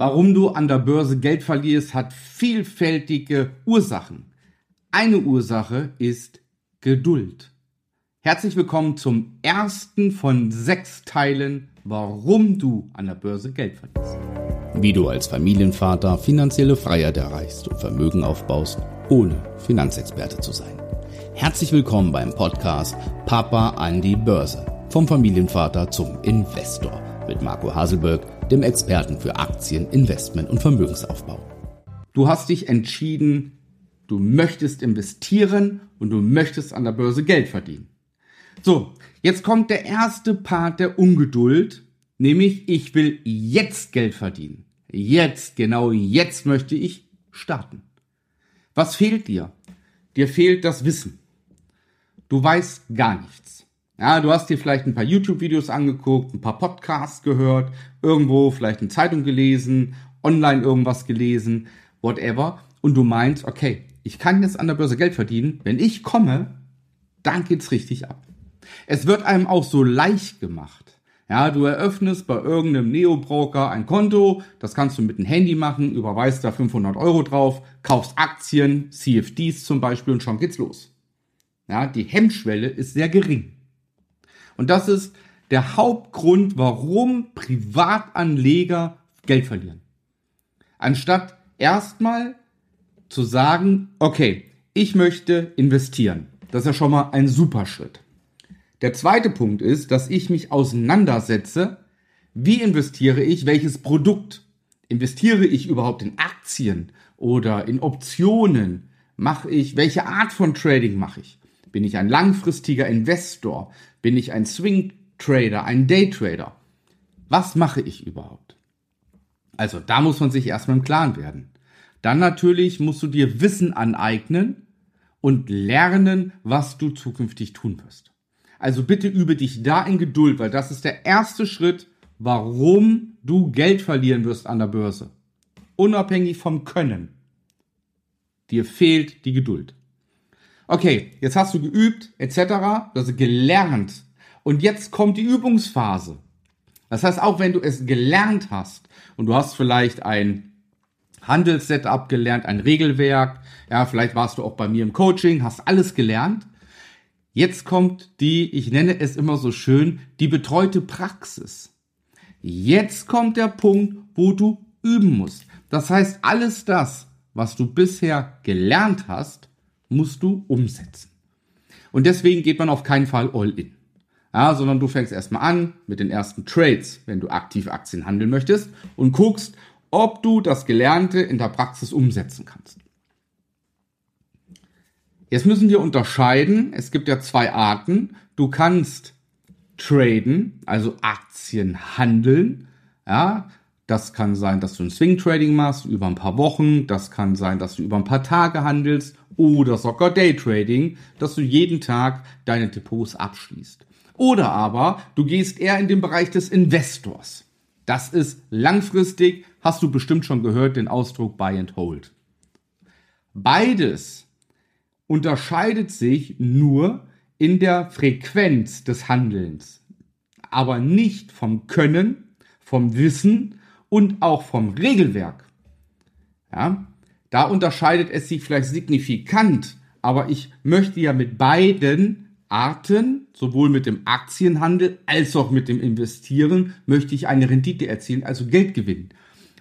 Warum du an der Börse Geld verlierst, hat vielfältige Ursachen. Eine Ursache ist Geduld. Herzlich willkommen zum ersten von sechs Teilen, warum du an der Börse Geld verlierst. Wie du als Familienvater finanzielle Freiheit erreichst und Vermögen aufbaust, ohne Finanzexperte zu sein. Herzlich willkommen beim Podcast Papa an die Börse. Vom Familienvater zum Investor mit Marco Haselberg dem Experten für Aktien, Investment und Vermögensaufbau. Du hast dich entschieden, du möchtest investieren und du möchtest an der Börse Geld verdienen. So, jetzt kommt der erste Part der Ungeduld, nämlich ich will jetzt Geld verdienen. Jetzt, genau jetzt möchte ich starten. Was fehlt dir? Dir fehlt das Wissen. Du weißt gar nichts. Ja, du hast dir vielleicht ein paar YouTube-Videos angeguckt, ein paar Podcasts gehört, irgendwo vielleicht eine Zeitung gelesen, online irgendwas gelesen, whatever. Und du meinst, okay, ich kann jetzt an der Börse Geld verdienen. Wenn ich komme, dann geht's richtig ab. Es wird einem auch so leicht gemacht. Ja, du eröffnest bei irgendeinem Neo-Broker ein Konto, das kannst du mit dem Handy machen, überweist da 500 Euro drauf, kaufst Aktien, CFDs zum Beispiel und schon geht's los. Ja, die Hemmschwelle ist sehr gering. Und das ist der Hauptgrund, warum Privatanleger Geld verlieren. Anstatt erstmal zu sagen, okay, ich möchte investieren. Das ist ja schon mal ein super Schritt. Der zweite Punkt ist, dass ich mich auseinandersetze, wie investiere ich, welches Produkt. Investiere ich überhaupt in Aktien oder in Optionen? Mache ich, welche Art von Trading mache ich? Bin ich ein langfristiger Investor? Bin ich ein Swing Trader, ein Day Trader? Was mache ich überhaupt? Also da muss man sich erstmal im Klaren werden. Dann natürlich musst du dir Wissen aneignen und lernen, was du zukünftig tun wirst. Also bitte übe dich da in Geduld, weil das ist der erste Schritt, warum du Geld verlieren wirst an der Börse. Unabhängig vom Können. Dir fehlt die Geduld. Okay, jetzt hast du geübt, etc., also gelernt. Und jetzt kommt die Übungsphase. Das heißt, auch wenn du es gelernt hast und du hast vielleicht ein Handelssetup gelernt, ein Regelwerk, ja, vielleicht warst du auch bei mir im Coaching, hast alles gelernt. Jetzt kommt die, ich nenne es immer so schön, die betreute Praxis. Jetzt kommt der Punkt, wo du üben musst. Das heißt, alles das, was du bisher gelernt hast, musst du umsetzen. Und deswegen geht man auf keinen Fall all in. Ja, sondern du fängst erstmal an mit den ersten Trades, wenn du aktiv Aktien handeln möchtest und guckst, ob du das Gelernte in der Praxis umsetzen kannst. Jetzt müssen wir unterscheiden, es gibt ja zwei Arten. Du kannst traden, also Aktien handeln. Ja, das kann sein, dass du ein Swing Trading machst über ein paar Wochen. Das kann sein, dass du über ein paar Tage handelst oder sogar Daytrading, dass du jeden Tag deine Depots abschließt. Oder aber du gehst eher in den Bereich des Investors. Das ist langfristig, hast du bestimmt schon gehört, den Ausdruck Buy and Hold. Beides unterscheidet sich nur in der Frequenz des Handelns, aber nicht vom Können, vom Wissen und auch vom Regelwerk. Ja, da unterscheidet es sich vielleicht signifikant, aber ich möchte ja mit beiden Arten, sowohl mit dem Aktienhandel als auch mit dem Investieren, möchte ich eine Rendite erzielen, also Geld gewinnen.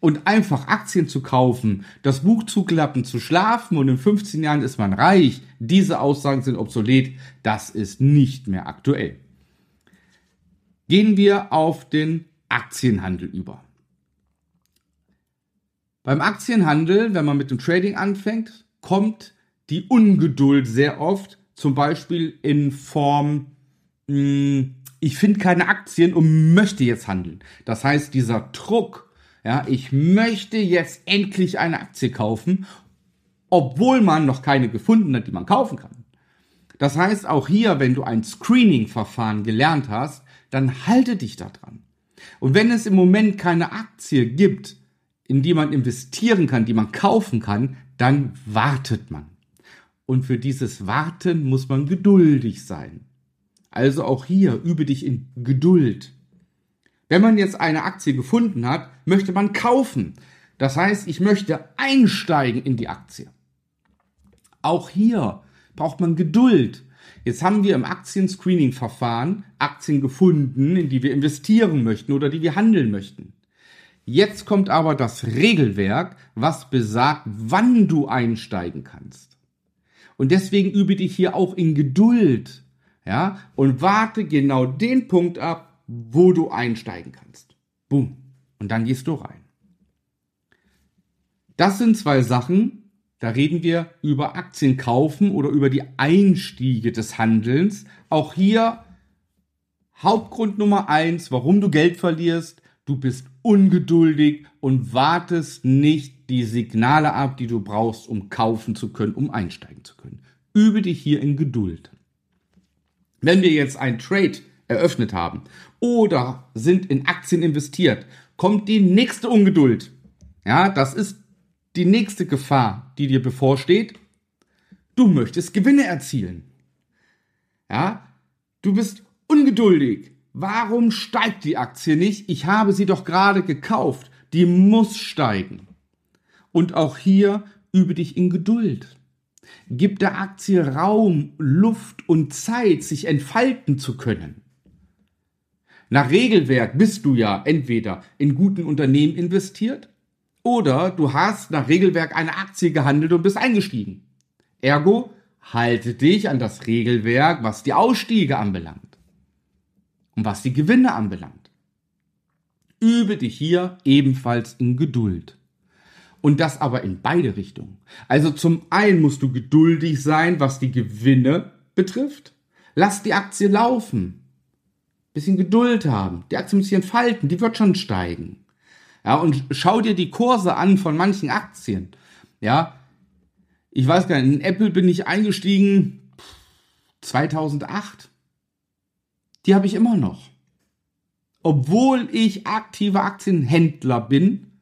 Und einfach Aktien zu kaufen, das Buch zuklappen, zu schlafen und in 15 Jahren ist man reich, diese Aussagen sind obsolet, das ist nicht mehr aktuell. Gehen wir auf den Aktienhandel über. Beim Aktienhandel, wenn man mit dem Trading anfängt, kommt die Ungeduld sehr oft, zum Beispiel in Form, mh, hm, ich finde keine Aktien und möchte jetzt handeln. Das heißt, dieser Druck, ja, ich möchte jetzt endlich eine Aktie kaufen, obwohl man noch keine gefunden hat, die man kaufen kann. Das heißt, auch hier, wenn du ein Screening-Verfahren gelernt hast, dann halte dich da dran. Und wenn es im Moment keine Aktie gibt, in die man investieren kann, die man kaufen kann, dann wartet man. Und für dieses Warten muss man geduldig sein. Also auch hier übe dich in Geduld. Wenn man jetzt eine Aktie gefunden hat, möchte man kaufen. Das heißt, ich möchte einsteigen in die Aktie. Auch hier braucht man Geduld. Jetzt haben wir im Aktienscreening-Verfahren Aktien gefunden, in die wir investieren möchten oder die wir handeln möchten. Jetzt kommt aber das Regelwerk, was besagt, wann du einsteigen kannst. Und deswegen übe dich hier auch in Geduld, ja, und warte genau den Punkt ab, wo du einsteigen kannst. Boom. Und dann gehst du rein. Das sind zwei Sachen, da reden wir über Aktien kaufen oder über die Einstiege des Handelns. Auch hier Hauptgrund Nummer eins, warum du Geld verlierst. Du bist ungeduldig und wartest nicht die Signale ab, die du brauchst, um kaufen zu können, um einsteigen zu können. Übe dich hier in Geduld. Wenn wir jetzt ein Trade eröffnet haben oder sind in Aktien investiert, kommt die nächste Ungeduld. Ja, das ist die nächste Gefahr, die dir bevorsteht, du möchtest Gewinne erzielen. Ja, du bist ungeduldig. Warum steigt die Aktie nicht? Ich habe sie doch gerade gekauft. Die muss steigen. Und auch hier übe dich in Geduld. Gib der Aktie Raum, Luft und Zeit, sich entfalten zu können. Nach Regelwerk bist du ja entweder in guten Unternehmen investiert oder du hast nach Regelwerk eine Aktie gehandelt und bist eingestiegen. Ergo, halte dich an das Regelwerk, was die Ausstiege anbelangt und was die Gewinne anbelangt. Übe dich hier ebenfalls in Geduld. Und das aber in beide Richtungen. Also zum einen musst du geduldig sein, was die Gewinne betrifft. Lass die Aktie laufen. Bisschen Geduld haben. Die Aktie muss sich entfalten. Die wird schon steigen. Ja, und schau dir die Kurse an von manchen Aktien. Ja, ich weiß gar nicht, in Apple bin ich eingestiegen 2008. Die habe ich immer noch. Obwohl ich aktiver Aktienhändler bin,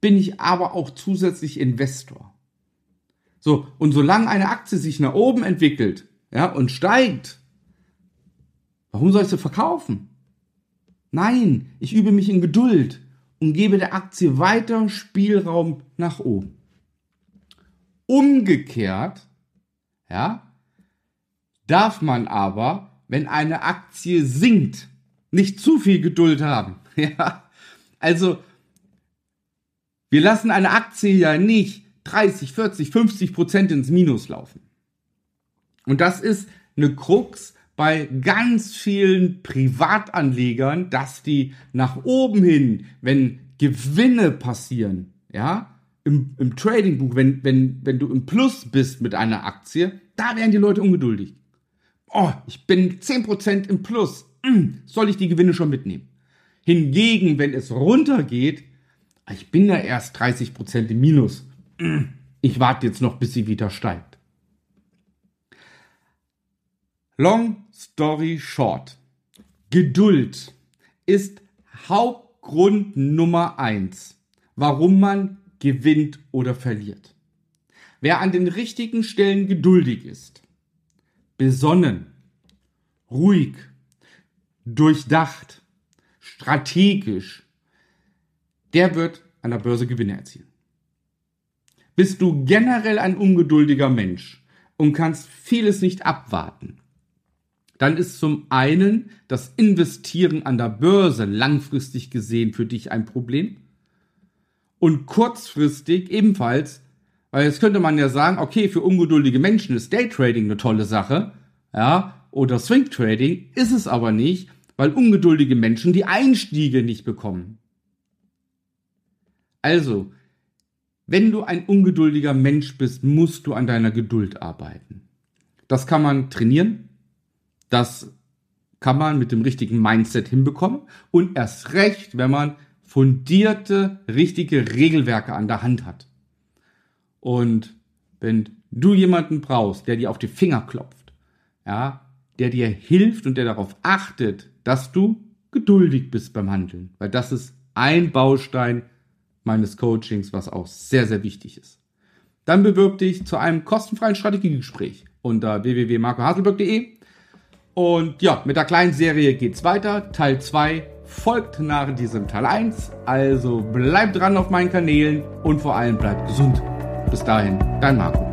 bin ich aber auch zusätzlich Investor. So, und solange eine Aktie sich nach oben entwickelt, ja, und steigt, warum soll ich sie verkaufen? Nein, ich übe mich in Geduld und gebe der Aktie weiter Spielraum nach oben. Umgekehrt, ja, darf man aber, wenn eine Aktie sinkt, nicht zu viel Geduld haben. Ja, also wir lassen eine Aktie ja nicht 30, 40, 50 Prozent ins Minus laufen. Und das ist eine Krux bei ganz vielen Privatanlegern, dass die nach oben hin, wenn Gewinne passieren, ja, im, im Tradingbuch, wenn, wenn, wenn du im Plus bist mit einer Aktie, da werden die Leute ungeduldig. Oh, ich bin 10% im Plus. Hm, soll ich die Gewinne schon mitnehmen? Hingegen, wenn es runtergeht, ich bin da erst 30% im Minus. Hm, ich warte jetzt noch, bis sie wieder steigt. Long story short. Geduld ist Hauptgrund Nummer eins, warum man gewinnt oder verliert. Wer an den richtigen Stellen geduldig ist, besonnen, ruhig, durchdacht, strategisch, der wird an der Börse Gewinne erzielen. Bist du generell ein ungeduldiger Mensch und kannst vieles nicht abwarten, dann ist zum einen das Investieren an der Börse langfristig gesehen für dich ein Problem und kurzfristig ebenfalls, weil jetzt könnte man ja sagen, okay, für ungeduldige Menschen ist Daytrading eine tolle Sache, ja, oder Swing Trading ist es aber nicht, weil ungeduldige Menschen die Einstiege nicht bekommen. Also, wenn du ein ungeduldiger Mensch bist, musst du an deiner Geduld arbeiten. Das kann man trainieren, das kann man mit dem richtigen Mindset hinbekommen und erst recht, wenn man fundierte, richtige Regelwerke an der Hand hat. Und wenn du jemanden brauchst, der dir auf die Finger klopft, ja, der dir hilft und der darauf achtet, dass du geduldig bist beim Handeln, weil das ist ein Baustein meines Coachings, was auch sehr, sehr wichtig ist. Dann bewirb dich zu einem kostenfreien Strategiegespräch unter www.marcohaselberg.de und ja, mit der kleinen Serie geht's weiter. Teil 2 folgt nach diesem Teil 1. Also bleibt dran auf meinen Kanälen und vor allem bleibt gesund. Bis dahin, dein Marco.